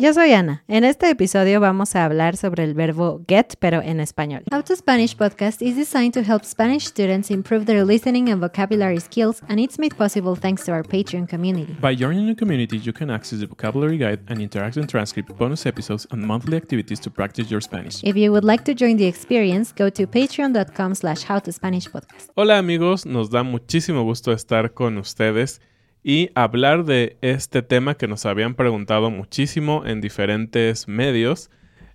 Yo soy Ana. En este episodio vamos a hablar sobre el verbo get, pero en español. How to Spanish podcast is designed to help Spanish students improve their listening and vocabulary skills, and it's made possible thanks to our Patreon community. By joining the community, you can access the vocabulary guide and interactive transcript, bonus episodes, and monthly activities to practice your Spanish. If you would like to join the experience, go to patreon.com slash howtospanishpodcast. Hola amigos, nos da muchísimo gusto estar con ustedes y hablar de este tema que nos habían preguntado muchísimo en diferentes medios,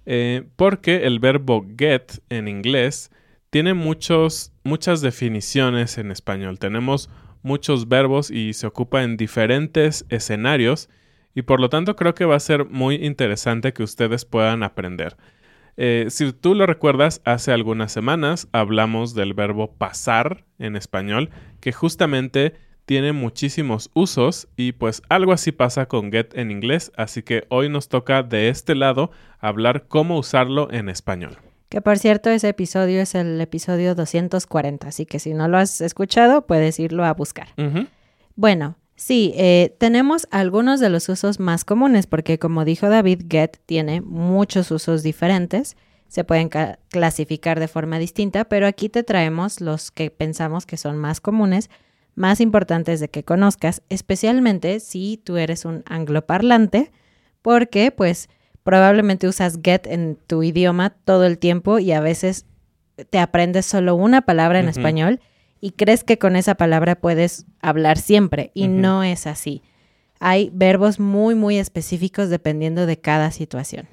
eh, porque el verbo get en inglés tiene muchos, muchas definiciones en español. Tenemos muchos verbos y se ocupa en diferentes escenarios y por lo tanto creo que va a ser muy interesante que ustedes puedan aprender. Eh, si tú lo recuerdas, hace algunas semanas hablamos del verbo pasar en español, que justamente tiene muchísimos usos y pues algo así pasa con get en inglés, así que hoy nos toca de este lado hablar cómo usarlo en español. Que por cierto, ese episodio es el episodio 240, así que si no lo has escuchado, puedes irlo a buscar. Bueno, sí, eh, tenemos algunos de los usos más comunes, porque como dijo David, get tiene muchos usos diferentes, se pueden clasificar de forma distinta, pero aquí te traemos los que pensamos que son más comunes más importantes de que conozcas, especialmente si tú eres un angloparlante, porque pues probablemente usas get en tu idioma todo el tiempo y a veces te aprendes solo una palabra en español y crees que con esa palabra puedes hablar siempre y no es así. Hay verbos muy, muy específicos dependiendo de cada situación.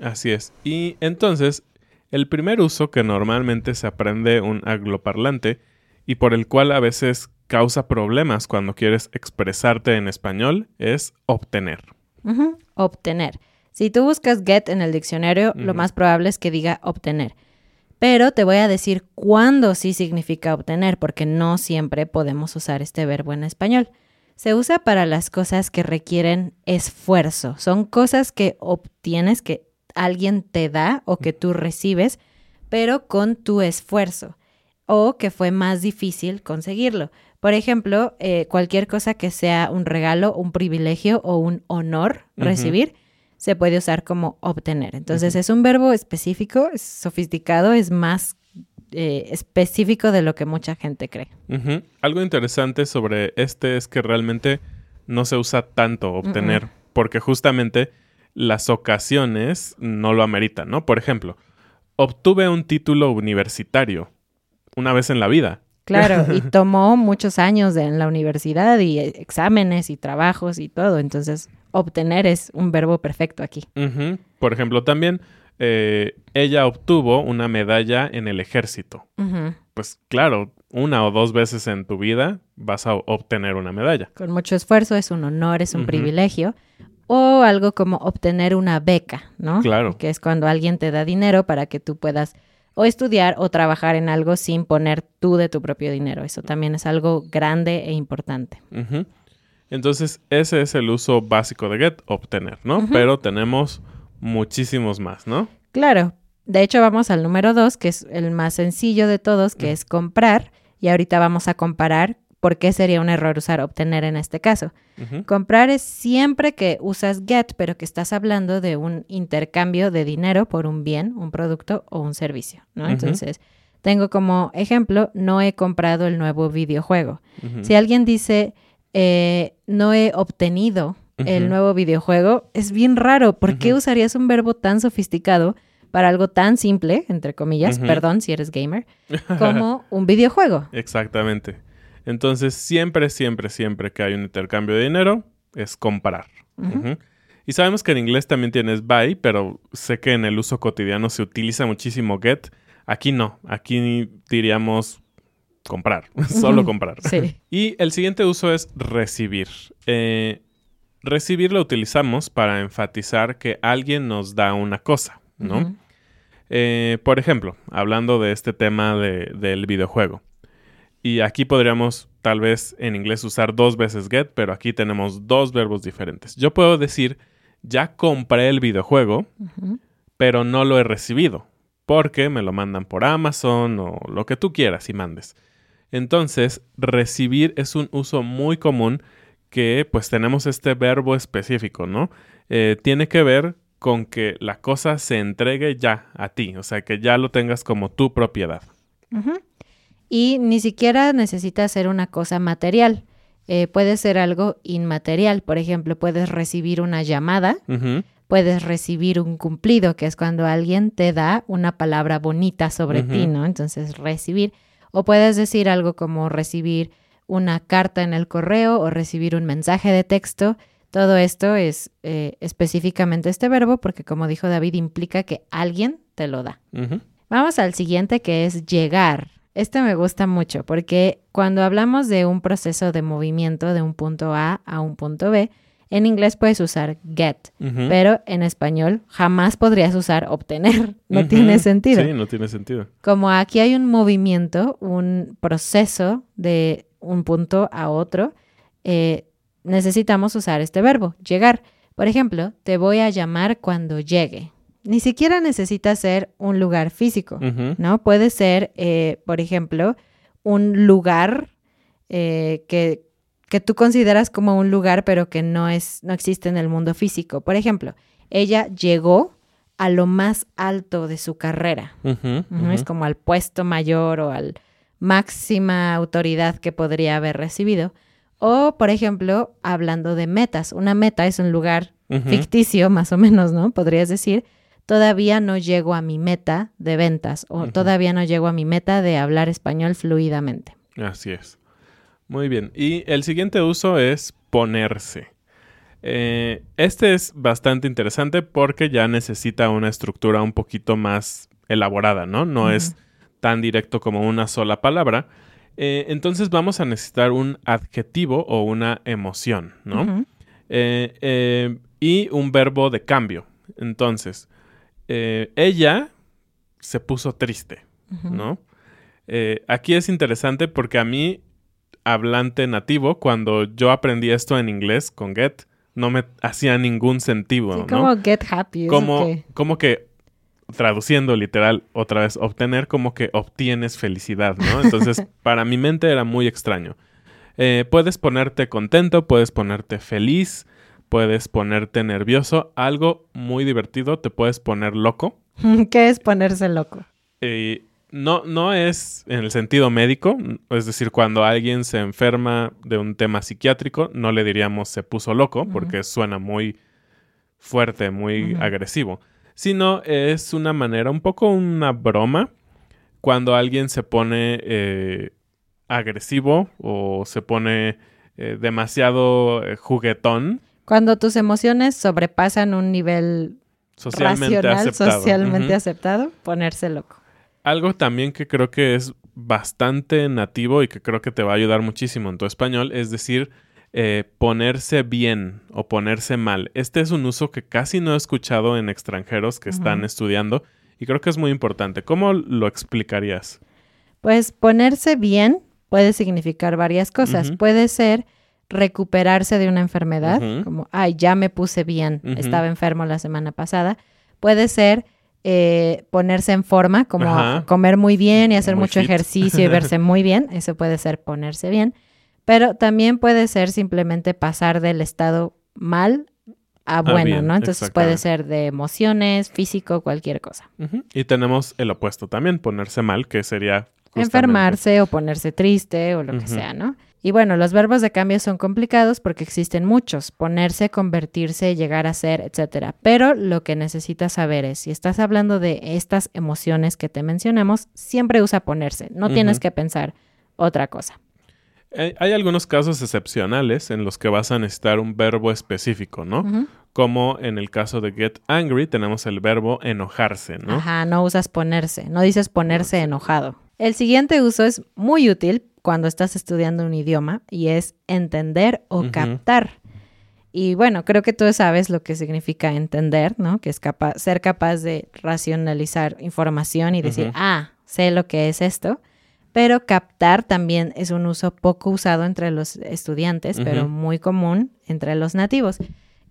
Así es. Y entonces, el primer uso que normalmente se aprende un angloparlante y por el cual a veces causa problemas cuando quieres expresarte en español es obtener. Obtener. Si tú buscas get en el diccionario, lo más probable es que diga obtener. Pero te voy a decir cuándo sí significa obtener, porque no siempre podemos usar este verbo en español. Se usa para las cosas que requieren esfuerzo. Son cosas que obtienes, que alguien te da o que tú recibes, pero con tu esfuerzo o que fue más difícil conseguirlo. Por ejemplo, eh, cualquier cosa que sea un regalo, un privilegio o un honor recibir, se puede usar como obtener. Entonces es un verbo específico, es sofisticado, es más eh, específico de lo que mucha gente cree. Algo interesante sobre este es que realmente no se usa tanto obtener, porque justamente las ocasiones no lo ameritan, ¿no? Por ejemplo, obtuve un título universitario una vez en la vida. Claro, y tomó muchos años en la universidad y exámenes y trabajos y todo. Entonces, obtener es un verbo perfecto aquí. Por ejemplo, también eh, ella obtuvo una medalla en el ejército. Pues claro, una o dos veces en tu vida vas a obtener una medalla. Con mucho esfuerzo, es un honor, es un privilegio. O algo como obtener una beca, ¿no? Claro. Que es cuando alguien te da dinero para que tú puedas o estudiar o trabajar en algo sin poner tú de tu propio dinero. Eso también es algo grande e importante. Entonces, ese es el uso básico de get, obtener, ¿no? Pero tenemos muchísimos más, ¿no? Claro. De hecho, vamos al número dos, que es el más sencillo de todos, que es comprar. Y ahorita vamos a comparar por qué sería un error usar obtener en este caso. Comprar es siempre que usas get, pero que estás hablando de un intercambio de dinero por un bien, un producto o un servicio, ¿no? Entonces, tengo como ejemplo, no he comprado el nuevo videojuego. Si alguien dice, eh, no he obtenido el nuevo videojuego, es bien raro. ¿Por qué usarías un verbo tan sofisticado para algo tan simple, entre comillas, perdón si eres gamer, como un videojuego? Exactamente. Entonces, siempre, siempre, siempre que hay un intercambio de dinero, es comprar. Y sabemos que en inglés también tienes buy, pero sé que en el uso cotidiano se utiliza muchísimo get. Aquí no, aquí diríamos comprar, solo comprar. Sí. Y el siguiente uso es recibir. Eh, recibir lo utilizamos para enfatizar que alguien nos da una cosa, ¿no? Eh, por ejemplo, hablando de este tema del videojuego. Y aquí podríamos tal vez en inglés usar dos veces get, pero aquí tenemos dos verbos diferentes. Yo puedo decir, ya compré el videojuego, pero no lo he recibido, porque me lo mandan por Amazon o lo que tú quieras y mandes. Entonces, recibir es un uso muy común que pues tenemos este verbo específico, ¿no? Eh, tiene que ver con que la cosa se entregue ya a ti, o sea, que ya lo tengas como tu propiedad. Y ni siquiera necesita ser una cosa material. Eh, puede ser algo inmaterial. Por ejemplo, puedes recibir una llamada, puedes recibir un cumplido, que es cuando alguien te da una palabra bonita sobre ti, ¿no? Entonces, recibir. O puedes decir algo como recibir una carta en el correo o recibir un mensaje de texto. Todo esto es eh, específicamente este verbo porque, como dijo David, implica que alguien te lo da. Vamos al siguiente que es llegar. Este me gusta mucho porque cuando hablamos de un proceso de movimiento de un punto A a un punto B, en inglés puedes usar get, pero en español jamás podrías usar obtener. No tiene sentido. Sí, no tiene sentido. Como aquí hay un movimiento, un proceso de un punto a otro, eh, necesitamos usar este verbo, llegar. Por ejemplo, te voy a llamar cuando llegue ni siquiera necesita ser un lugar físico, ¿no? Puede ser, eh, por ejemplo, un lugar eh, que, que, tú consideras como un lugar, pero que no, es, no existe en el mundo físico. Por ejemplo, ella llegó a lo más alto de su carrera. Es como al puesto mayor o al máxima autoridad que podría haber recibido. O, por ejemplo, hablando de metas. Una meta es un lugar ficticio, más o menos, ¿no? Podrías decir todavía no llego a mi meta de ventas o todavía no llego a mi meta de hablar español fluidamente. Así es. Muy bien. Y el siguiente uso es ponerse. Eh, este es bastante interesante porque ya necesita una estructura un poquito más elaborada, ¿no? No es tan directo como una sola palabra. Eh, entonces vamos a necesitar un adjetivo o una emoción, ¿no? Eh, y un verbo de cambio. Entonces, eh, ella se puso triste, ¿no? Eh, aquí es interesante porque a mí, hablante nativo, cuando yo aprendí esto en inglés con Get, no me hacía ningún sentido, ¿no? Como Get Happy. Como, como que, traduciendo literal otra vez, obtener como que obtienes felicidad, ¿no? Entonces, para mi mente era muy extraño. Eh, puedes ponerte contento, puedes ponerte feliz, puedes ponerte nervioso. Algo muy divertido, te puedes poner loco. ¿Qué es ponerse loco? no, no es en el sentido médico, es decir, cuando alguien se enferma de un tema psiquiátrico, no le diríamos se puso loco, porque suena muy fuerte, muy agresivo, sino es una manera, un poco una broma, cuando alguien se pone eh, agresivo o se pone eh, demasiado eh, juguetón cuando tus emociones sobrepasan un nivel socialmente racional, aceptado. socialmente aceptado, ponerse loco. Algo también que creo que es bastante nativo y que creo que te va a ayudar muchísimo en tu español es decir, eh, ponerse bien o ponerse mal. Este es un uso que casi no he escuchado en extranjeros que están estudiando y creo que es muy importante. ¿Cómo lo explicarías? Pues ponerse bien puede significar varias cosas. Puede ser recuperarse de una enfermedad, como, ay, ya me puse bien, estaba enfermo la semana pasada. Puede ser eh, ponerse en forma, como comer muy bien y hacer mucho ejercicio y verse muy bien, eso puede ser ponerse bien, pero también puede ser simplemente pasar del estado mal a bueno, ¿no? Entonces puede ser de emociones, físico, cualquier cosa. Y tenemos el opuesto también, ponerse mal, que sería... Enfermarse o ponerse triste o lo que sea, ¿no? Y bueno, los verbos de cambio son complicados porque existen muchos, ponerse, convertirse, llegar a ser, etcétera. Pero lo que necesitas saber es, si estás hablando de estas emociones que te mencionamos, siempre usa ponerse, no tienes que pensar otra cosa. Hay, algunos casos excepcionales en los que vas a necesitar un verbo específico, ¿no? Como en el caso de get angry tenemos el verbo enojarse, ¿no? Ajá, no usas ponerse, no dices ponerse enojado. El siguiente uso es muy útil cuando estás estudiando un idioma y es entender o captar. Y bueno, creo que tú sabes lo que significa entender, ¿no? Que es capaz, ser capaz de racionalizar información y decir, ah, sé lo que es esto. Pero captar también es un uso poco usado entre los estudiantes, pero muy común entre los nativos.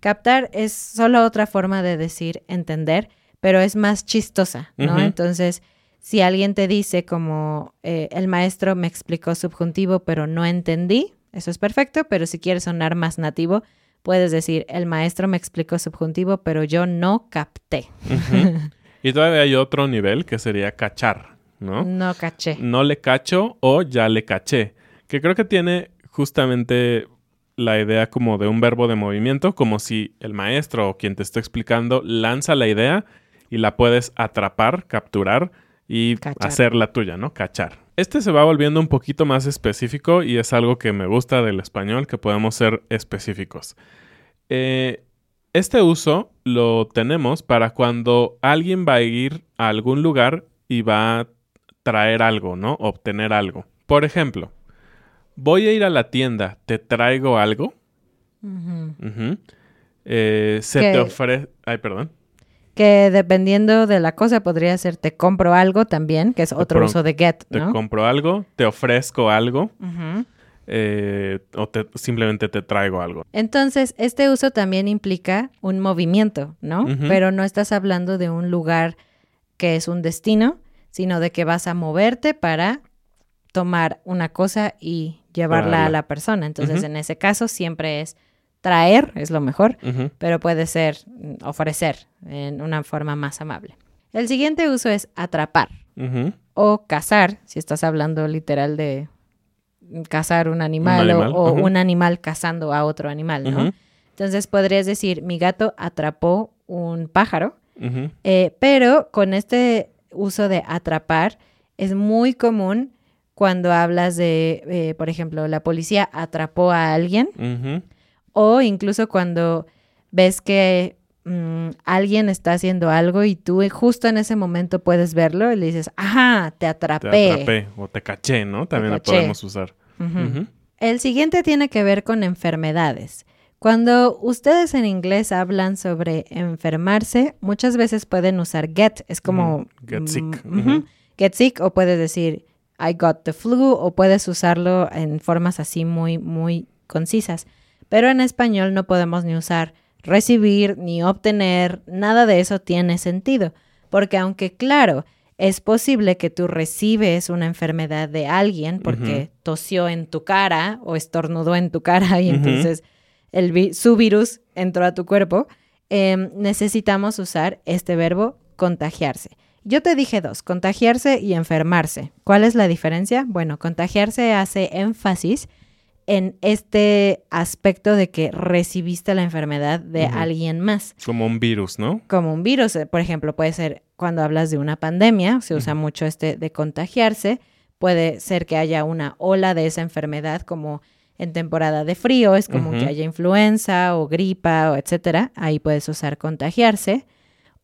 Captar es solo otra forma de decir entender, pero es más chistosa, ¿no? Entonces, si alguien te dice como eh, el maestro me explicó subjuntivo, pero no entendí, eso es perfecto, pero si quieres sonar más nativo, puedes decir el maestro me explicó subjuntivo, pero yo no capté. y todavía hay otro nivel que sería cachar, ¿no? No caché. No le cacho o ya le caché, que creo que tiene justamente la idea como de un verbo de movimiento, como si el maestro o quien te está explicando lanza la idea y la puedes atrapar, capturar y hacer la tuya, ¿no? Cachar. Este se va volviendo un poquito más específico y es algo que me gusta del español, que podemos ser específicos. Eh, este uso lo tenemos para cuando alguien va a ir a algún lugar y va a traer algo, ¿no? Obtener algo. Por ejemplo, voy a ir a la tienda, ¿te traigo algo? Eh, se te ofrece... Ay, perdón. Que dependiendo de la cosa podría ser te compro algo también, que es otro uso de get, ¿no? Te compro algo, te ofrezco algo. Eh, o simplemente te traigo algo. Entonces, este uso también implica un movimiento, ¿no? Pero no estás hablando de un lugar que es un destino, sino de que vas a moverte para tomar una cosa y llevarla a la persona. Entonces, en ese caso, siempre es traer, es lo mejor, pero puede ser ofrecer en una forma más amable. El siguiente uso es atrapar o cazar, si estás hablando literal de cazar un animal, o, un animal cazando a otro animal, ¿no? Entonces podrías decir, mi gato atrapó un pájaro, eh, pero con este uso de atrapar es muy común cuando hablas de, eh, por ejemplo, la policía atrapó a alguien, o incluso cuando ves que mm, alguien está haciendo algo y tú justo en ese momento puedes verlo y le dices, ajá, te atrapé. Te atrapé o te caché, ¿no? También lo podemos usar. El siguiente tiene que ver con enfermedades. Cuando ustedes en inglés hablan sobre enfermarse, muchas veces pueden usar get, es como... get sick. Get sick o puedes decir I got the flu o puedes usarlo en formas así muy, muy concisas. Pero en español no podemos ni usar recibir ni obtener, nada de eso tiene sentido. Porque aunque claro, es posible que tú recibes una enfermedad de alguien porque tosió en tu cara o estornudó en tu cara y entonces el su virus entró a tu cuerpo. Em, necesitamos usar este verbo contagiarse. Yo te dije dos, contagiarse y enfermarse. ¿Cuál es la diferencia? Bueno, contagiarse hace énfasis en este aspecto de que recibiste la enfermedad de alguien más. Como un virus, ¿no? Como un virus, eh, por ejemplo, puede ser cuando hablas de una pandemia, se usa mucho este de contagiarse, puede ser que haya una ola de esa enfermedad como en temporada de frío, es como que haya influenza o gripa o etcétera, ahí puedes usar contagiarse.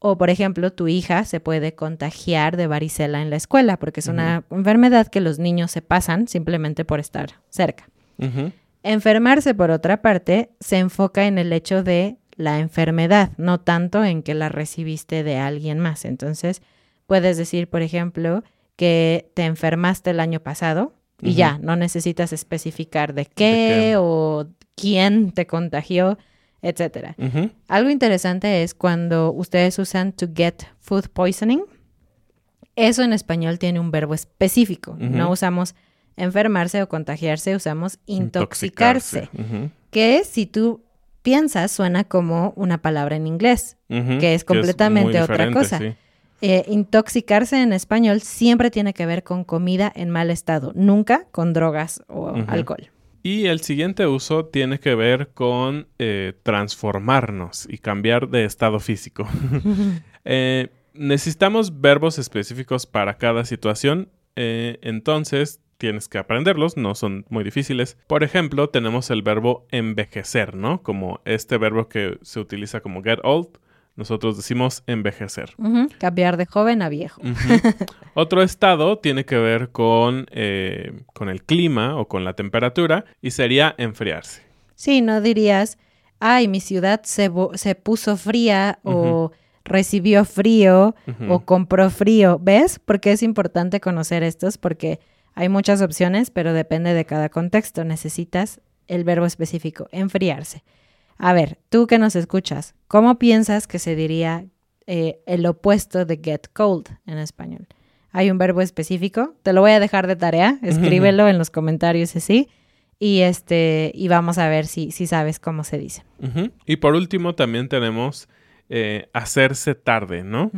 O, por ejemplo, tu hija se puede contagiar de varicela en la escuela, porque es una enfermedad que los niños se pasan simplemente por estar cerca. Enfermarse, por otra parte, se enfoca en el hecho de la enfermedad, no tanto en que la recibiste de alguien más. Entonces, puedes decir, por ejemplo, que te enfermaste el año pasado y ya, no necesitas especificar de qué, o quién te contagió, etcétera. Algo interesante es cuando ustedes usan to get food poisoning. Eso en español tiene un verbo específico. No usamos enfermarse o contagiarse, usamos intoxicarse, que si tú piensas suena como una palabra en inglés, que es completamente otra cosa. Eh, intoxicarse en español siempre tiene que ver con comida en mal estado, nunca con drogas o alcohol. Y el siguiente uso tiene que ver con eh, transformarnos y cambiar de estado físico. Eh, necesitamos verbos específicos para cada situación, entonces tienes que aprenderlos, no son muy difíciles. Por ejemplo, tenemos el verbo envejecer, ¿no? Como este verbo que se utiliza como get old. Nosotros decimos envejecer. Cambiar de joven a viejo. Otro estado tiene que ver con, eh, con el clima o con la temperatura y sería enfriarse. Sí, no dirías, ay, mi ciudad se, se puso fría o recibió frío o compró frío. ¿Ves? Porque es importante conocer estos porque Hay muchas opciones, pero depende de cada contexto. Necesitas el verbo específico, enfriarse. A ver, tú que nos escuchas, ¿cómo piensas que se diría eh, el opuesto de get cold en español? ¿Hay un verbo específico? Te lo voy a dejar de tarea, escríbelo en los comentarios así. Y este, y vamos a ver si, si sabes cómo se dice. Y por último, también tenemos eh, hacerse tarde, ¿no?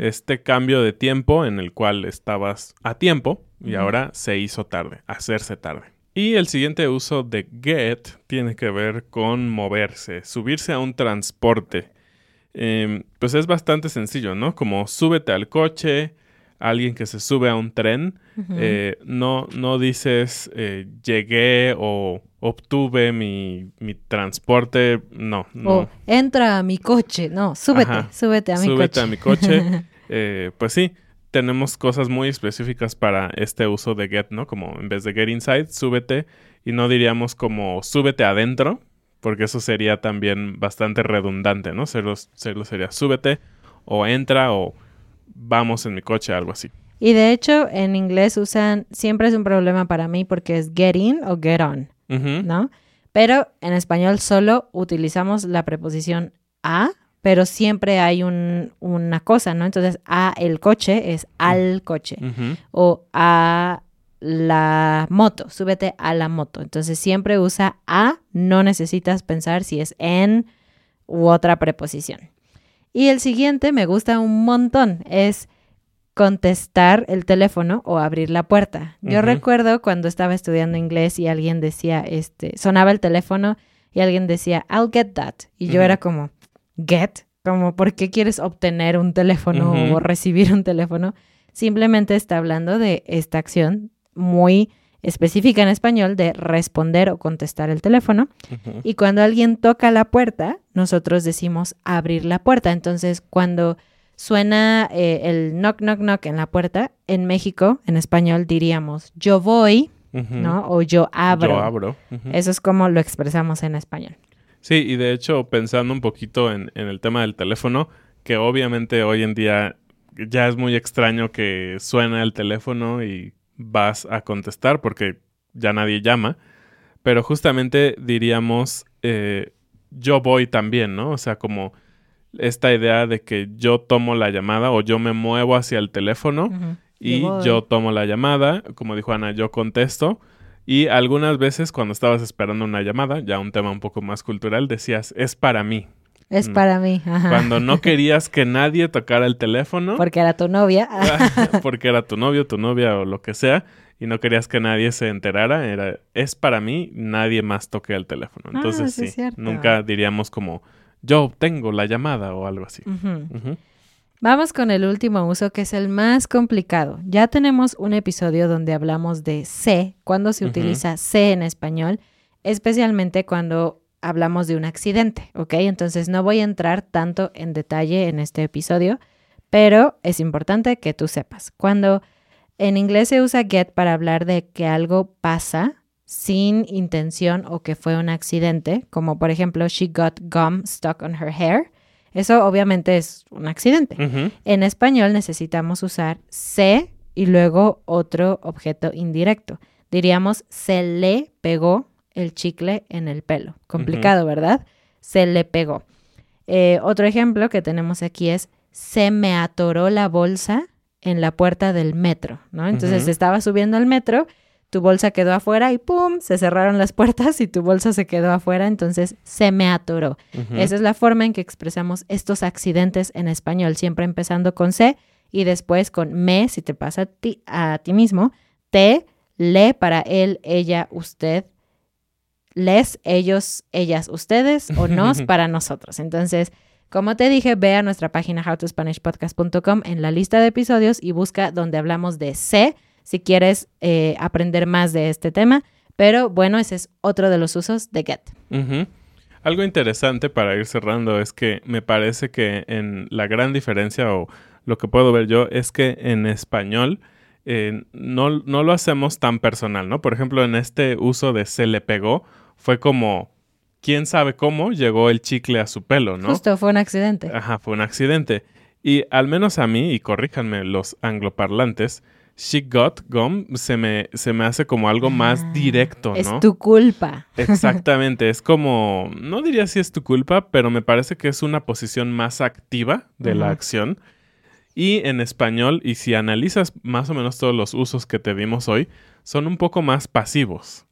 Este cambio de tiempo en el cual estabas a tiempo y ahora se hizo tarde, hacerse tarde. Y el siguiente uso de get tiene que ver con moverse, subirse a un transporte. Em, pues es bastante sencillo, ¿no? Como súbete al coche, alguien que se sube a un tren, eh, no, no dices eh, llegué o obtuve mi, transporte, no, no. O entra a mi coche, no, súbete, súbete a mi coche. Súbete a mi coche. Eh, pues sí, tenemos cosas muy específicas para este uso de get, ¿no? Como en vez de get inside, súbete y no diríamos como súbete adentro, porque eso sería también bastante redundante, ¿no? Serlo, sería súbete o entra o vamos en mi coche, algo así. Y de hecho, en inglés usan, siempre es un problema para mí porque es get in o get on, ¿no? Pero en español solo utilizamos la preposición a pero siempre hay un, una cosa, ¿no? Entonces, a el coche es al coche o a la moto, súbete a la moto. Entonces, siempre usa a, no necesitas pensar si es en u otra preposición. Y el siguiente me gusta un montón, es contestar el teléfono o abrir la puerta. Yo recuerdo cuando estaba estudiando inglés y alguien decía, este, sonaba el teléfono y alguien decía, I'll get that. Y yo era como, get, como por qué quieres obtener un teléfono o recibir un teléfono, simplemente está hablando de esta acción muy específica en español de responder o contestar el teléfono. Y cuando alguien toca la puerta, nosotros decimos abrir la puerta. Entonces, cuando suena eh, el knock, knock, knock en la puerta, en México, en español diríamos yo voy, ¿no? O yo abro. Yo abro. Eso es como lo expresamos en español. Sí, y de hecho, pensando un poquito en, el tema del teléfono, que obviamente hoy en día ya es muy extraño que suena el teléfono y vas a contestar porque ya nadie llama, pero justamente diríamos, eh, yo voy también, ¿no? O sea, como esta idea de que yo tomo la llamada o yo me muevo hacia el teléfono y yo tomo la llamada, como dijo Ana, yo contesto y algunas veces cuando estabas esperando una llamada, ya un tema un poco más cultural, decías, es para mí. Es mm. para mí. Cuando no querías que nadie tocara el teléfono. Porque era tu novia. porque era tu novio, tu novia o lo que sea. Y no querías que nadie se enterara. Era, es para mí, nadie más toque el teléfono. Ah, Entonces sí, nunca diríamos como, yo tengo la llamada o algo así. Vamos con el último uso que es el más complicado. Ya tenemos un episodio donde hablamos de C, cuando se utiliza C en español, especialmente cuando hablamos de un accidente, ¿ok? Entonces no voy a entrar tanto en detalle en este episodio, pero es importante que tú sepas. Cuando en inglés se usa get para hablar de que algo pasa sin intención o que fue un accidente, como por ejemplo, she got gum stuck on her hair. Eso obviamente es un accidente. En español necesitamos usar se y luego otro objeto indirecto. Diríamos se le pegó el chicle en el pelo. Complicado, ¿verdad? Se le pegó. Eh, otro ejemplo que tenemos aquí es se me atoró la bolsa en la puerta del metro, ¿no? Entonces estaba subiendo al metro tu bolsa quedó afuera y ¡pum! Se cerraron las puertas y tu bolsa se quedó afuera, entonces se me atoró. Esa es la forma en que expresamos estos accidentes en español, siempre empezando con C y después con me, si te pasa a ti, a ti mismo, te, le para él, ella, usted, les, ellos, ellas, ustedes o nos para nosotros. Entonces, como te dije, ve a nuestra página howtospanishpodcast.com en la lista de episodios y busca donde hablamos de C si quieres eh, aprender más de este tema. Pero bueno, ese es otro de los usos de get. Algo interesante para ir cerrando es que me parece que en la gran diferencia o lo que puedo ver yo es que en español eh, no, no, lo hacemos tan personal, ¿no? Por ejemplo, en este uso de se le pegó fue como, quién sabe cómo llegó el chicle a su pelo, ¿no? Justo, fue un accidente. Ajá, fue un accidente. Y al menos a mí, y corríjanme los angloparlantes, she got gum se me, se me hace como algo más Ah, directo, ¿no? Es tu culpa. Exactamente, es como, no diría si es tu culpa, pero me parece que es una posición más activa de la acción. Y en español, y si analizas más o menos todos los usos que te dimos hoy, son un poco más pasivos.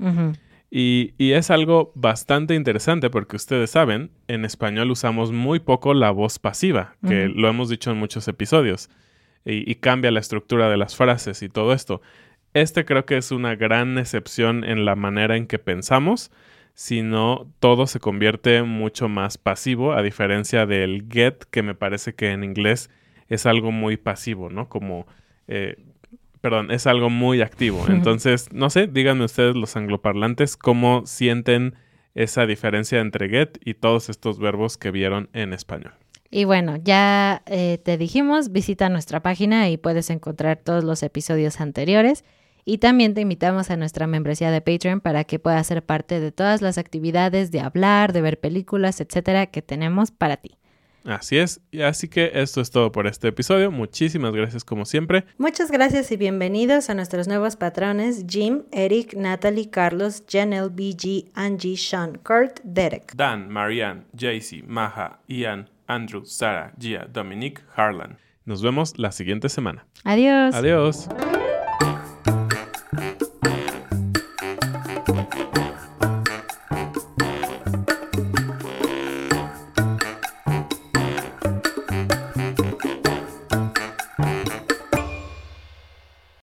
Y, y es algo bastante interesante porque ustedes saben, en español usamos muy poco la voz pasiva, que lo hemos dicho en muchos episodios, y, y cambia la estructura de las frases y todo esto. Este creo que es una gran excepción en la manera en que pensamos, si no todo se convierte mucho más pasivo, a diferencia del get, que me parece que en inglés es algo muy pasivo, ¿no? Como... eh, Perdón, es algo muy activo. Entonces, no sé, díganme ustedes los angloparlantes cómo sienten esa diferencia entre get y todos estos verbos que vieron en español. Y bueno, ya eh, te dijimos, visita nuestra página y puedes encontrar todos los episodios anteriores. Y también te invitamos a nuestra membresía de Patreon para que puedas ser parte de todas las actividades de hablar, de ver películas, etcétera, que tenemos para ti. Así es, y así que esto es todo por este episodio. Muchísimas gracias como siempre. Muchas gracias y bienvenidos a nuestros nuevos patrones Jim, Eric, Natalie, Carlos, Janelle, BG, Angie, Sean, Kurt, Derek. Dan, Marianne, JC, Maja, Ian, Andrew, Sara, Gia, Dominique, Harlan. Nos vemos la siguiente semana. Adiós. Adiós.